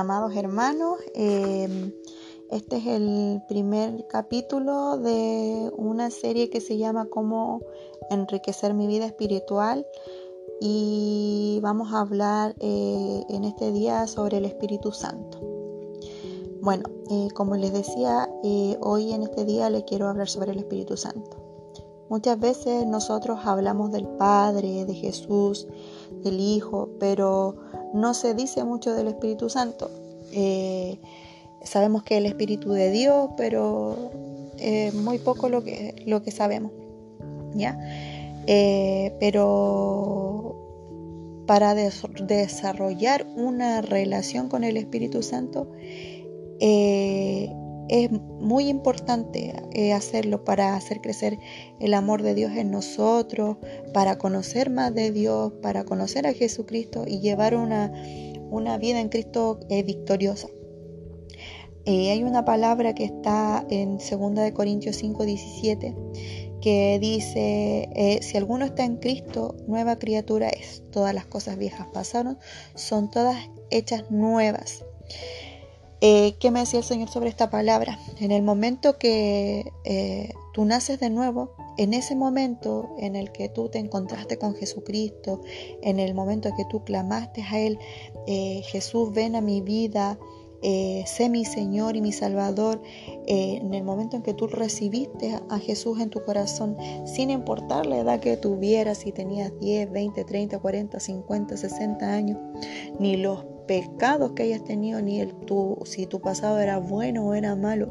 amados hermanos. Em, este es el primer capítulo de una serie que se llama Cómo enriquecer mi vida espiritual y vamos a hablar eh, en este día sobre el Espíritu Santo. Bueno, eh, como les decía, eh, hoy en este día le quiero hablar sobre el Espíritu Santo. Muchas veces nosotros hablamos del Padre, de Jesús, del Hijo, pero no se dice mucho del Espíritu Santo. Sabemos que el Espíritu de Dios, pero eh, muy poco lo que, lo que sabemos. ¿ya? Eh, pero para desarrollar una relación con el Espíritu Santo, eh, es muy importante hacerlo para hacer crecer el amor de Dios en nosotros, para conocer más de Dios, para conocer a Jesucristo y llevar una, una vida en Cristo victoriosa. Eh, hay una palabra que está en 2 de Corintios 5, 17 que dice, eh, si alguno está en Cristo, nueva criatura es. Todas las cosas viejas pasaron, son todas hechas nuevas. Eh, ¿Qué me decía el Señor sobre esta palabra? En el momento que tú naces de nuevo, en ese momento en el que tú te encontraste con Jesucristo, en el momento que tú clamaste a Él, Jesús, ven a mi vida, eh, sé mi Señor y mi Salvador, eh, en el momento en que tú recibiste a Jesús en tu corazón, sin importar la edad que tuvieras, si tenías 10, 20, 30, 40, 50, 60 años, ni los pecados que hayas tenido, ni el, si tu pasado era bueno o era malo,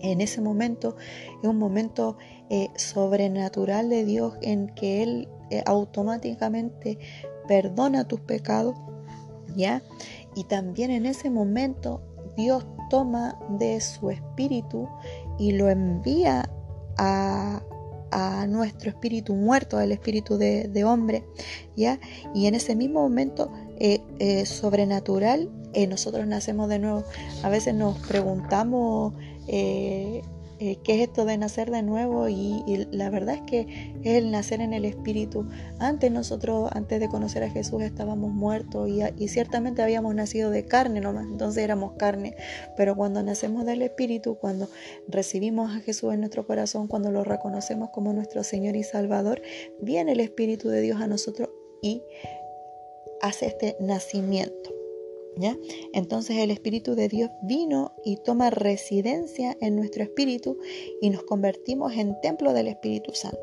en ese momento es un momento eh, sobrenatural de Dios en que Él automáticamente perdona tus pecados, ¿ya? Y también en ese momento Dios toma de su espíritu y lo envía a, nuestro espíritu muerto, al espíritu de, hombre, ¿ya? Y en ese mismo momento eh, eh, sobrenatural, eh, nosotros nacemos de nuevo. A veces nos preguntamos eh, qué es esto de nacer de nuevo y, la verdad es que es el nacer en el Espíritu. Antes nosotros, antes de conocer a Jesús, estábamos muertos y, ciertamente habíamos nacido de carne nomás, entonces éramos carne. Pero cuando nacemos del Espíritu, cuando recibimos a Jesús en nuestro corazón, cuando lo reconocemos como nuestro Señor y Salvador, viene el Espíritu de Dios a nosotros y hace este nacimiento. Entonces el Espíritu de Dios vino y toma residencia en nuestro espíritu y nos convertimos en templo del Espíritu Santo.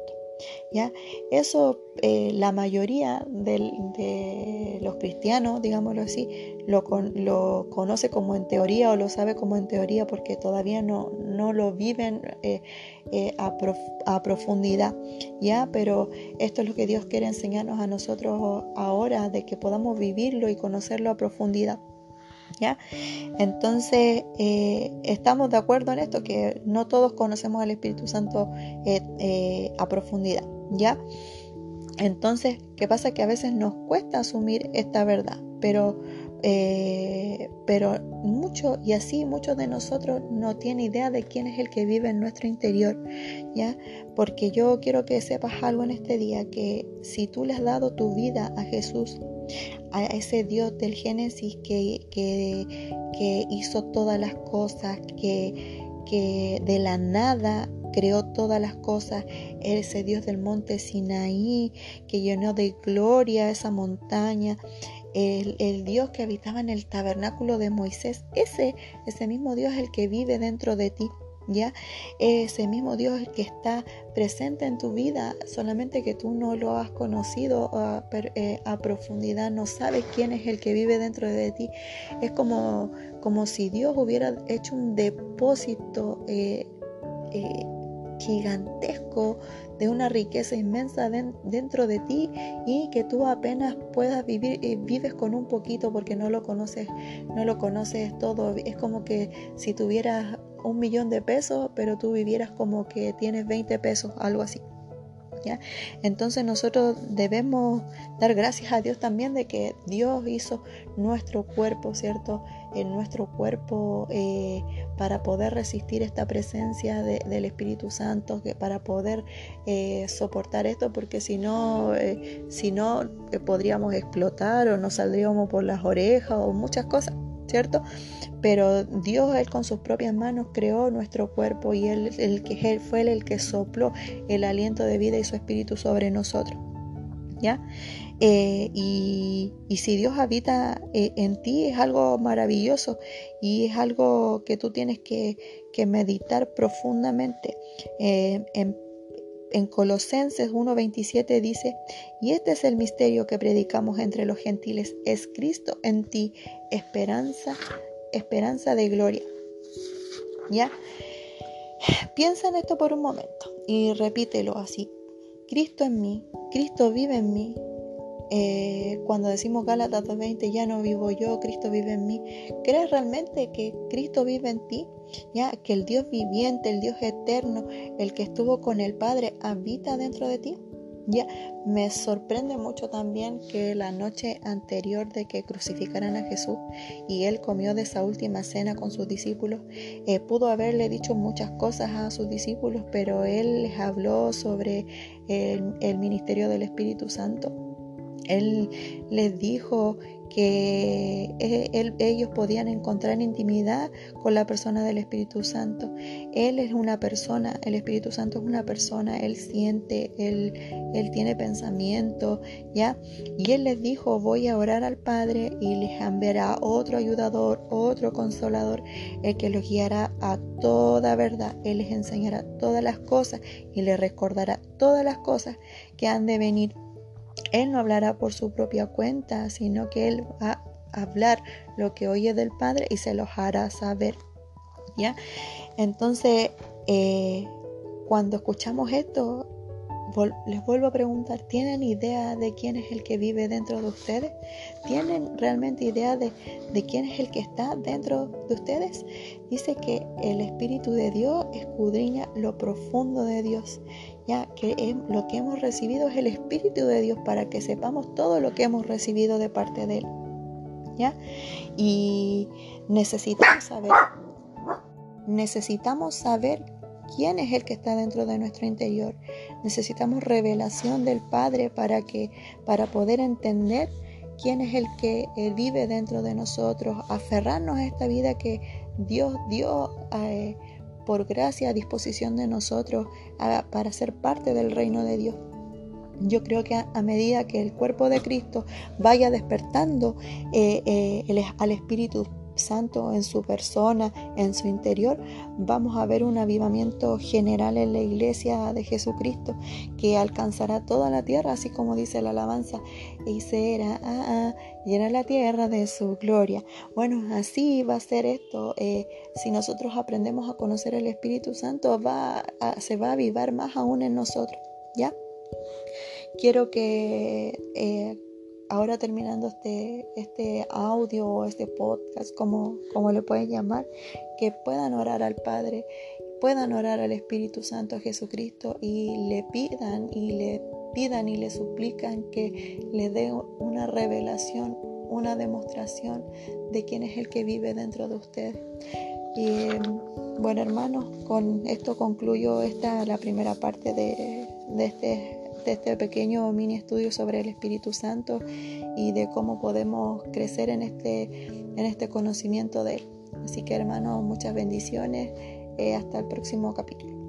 ¿Ya? Eso eh, la mayoría de los cristianos, digámoslo así, lo, conoce como en teoría o lo sabe como en teoría porque todavía no, no lo viven eh, eh, a, profundidad, ¿ya? Pero esto es lo que Dios quiere enseñarnos a nosotros ahora, de que podamos vivirlo y conocerlo a profundidad. ¿Ya? Entonces, eh, estamos de acuerdo en esto, que no todos conocemos al Espíritu Santo a profundidad, ¿ya? Entonces, ¿qué pasa? Que a veces nos cuesta asumir esta verdad, pero, pero mucho, y así muchos de nosotros no tienen idea de quién es el que vive en nuestro interior, ¿ya? Porque yo quiero que sepas algo en este día, que si tú le has dado tu vida a Jesús, a ese Dios del Génesis que, que, hizo todas las cosas, que, que de la nada creó todas las cosas, ese Dios del monte Sinaí, que llenó de gloria esa montaña, el, el, Dios que habitaba en el tabernáculo de Moisés, ese, ese mismo Dios es el que vive dentro de ti. ¿ya? Ese mismo Dios que está presente en tu vida, solamente que tú no lo has conocido a, eh, profundidad, no sabes quién es el que vive dentro de ti. Es como, como si Dios hubiera hecho un depósito eh, eh, gigantesco de una riqueza inmensa dentro de ti y que tú apenas puedas vivir y vives con un poquito porque no lo conoces, no lo conoces todo. Es como que si tuvieras un millón de pesos, pero tú vivieras como que tienes 20 pesos, algo así. Entonces nosotros debemos dar gracias a Dios también de que Dios hizo nuestro cuerpo, ¿cierto? En nuestro cuerpo eh, para poder resistir esta presencia del Espíritu Santo, que para poder eh, soportar esto, porque si no, eh, si no podríamos explotar o nos saldríamos por las orejas o muchas cosas. ¿Cierto? Pero Dios, Él con sus propias manos creó nuestro cuerpo y Él, el que, fue el que sopló el aliento de vida y su espíritu sobre nosotros. ¿Ya? Eh, y, si Dios habita eh, en ti es algo maravilloso y es algo que tú tienes que, meditar profundamente. Eh, en Colosenses 1.27 dice, y este es el misterio que predicamos entre los gentiles, es Cristo en ti, esperanza, esperanza de gloria. ¿Ya? Piensa en esto por un momento y repítelo así. Cristo en mí, Cristo vive en mí, eh, cuando decimos Gálatas 2.20, ya no vivo yo, Cristo vive en mí, ¿crees realmente que Cristo vive en ti? Ya que el Dios viviente, el Dios eterno, el que estuvo con el Padre, habita dentro de ti. Ya me sorprende mucho también que la noche anterior de que crucificaran a Jesús y él comió de esa última cena con sus discípulos, eh, pudo haberle dicho muchas cosas a sus discípulos, pero él les habló sobre el ministerio del Espíritu Santo él les dijo que eh, ellos podían encontrar intimidad con la persona del Espíritu Santo. Él es una persona, el Espíritu Santo es una persona, Él siente, Él, tiene pensamiento, ¿ya? Y Él les dijo, voy a orar al Padre y les enviará otro ayudador, otro consolador, el que los guiará a toda verdad. Él les enseñará todas las cosas y les recordará todas las cosas que han de venir él no hablará por su propia cuenta, sino que Él va a hablar lo que oye del Padre y se los hará saber. ¿Ya? Entonces, eh, cuando escuchamos esto, les vuelvo a preguntar, ¿tienen idea de quién es el que vive dentro de ustedes? ¿Tienen realmente idea de, de, quién es el que está dentro de ustedes? Dice que el Espíritu de Dios escudriña lo profundo de Dios ya que lo que hemos recibido es el Espíritu de Dios para que sepamos todo lo que hemos recibido de parte de Él. ¿Ya? Y necesitamos saber, necesitamos saber quién es el que está dentro de nuestro interior. Necesitamos revelación del Padre para que, para poder entender quién es el que vive dentro de nosotros, aferrarnos a esta vida que Dios dio eh, por gracia a disposición de nosotros para ser parte del reino de Dios. Yo creo que a, medida que el cuerpo de Cristo vaya despertando eh, eh, al Espíritu Santo en su persona, en su interior, vamos a ver un avivamiento general en la iglesia de Jesucristo que alcanzará toda la tierra, así como dice la alabanza, y será ah, ah, llena la tierra de su gloria. Bueno, así va a ser esto. Eh, si nosotros aprendemos a conocer el Espíritu Santo, va se va a avivar más aún en nosotros. ¿Ya? Quiero que eh, ahora terminando este, este audio o este podcast, como, como le pueden llamar, que puedan orar al Padre, puedan orar al Espíritu Santo, a Jesucristo y le pidan y le pidan y le suplican que le dé una revelación, una demostración de quién es el que vive dentro de ustedes. Y bueno hermanos, con esto concluyo esta la primera parte de, de este de este pequeño mini estudio sobre el Espíritu Santo y de cómo podemos crecer en este, en este conocimiento de Él. Así que hermanos, muchas bendiciones. Eh, hasta el próximo capítulo.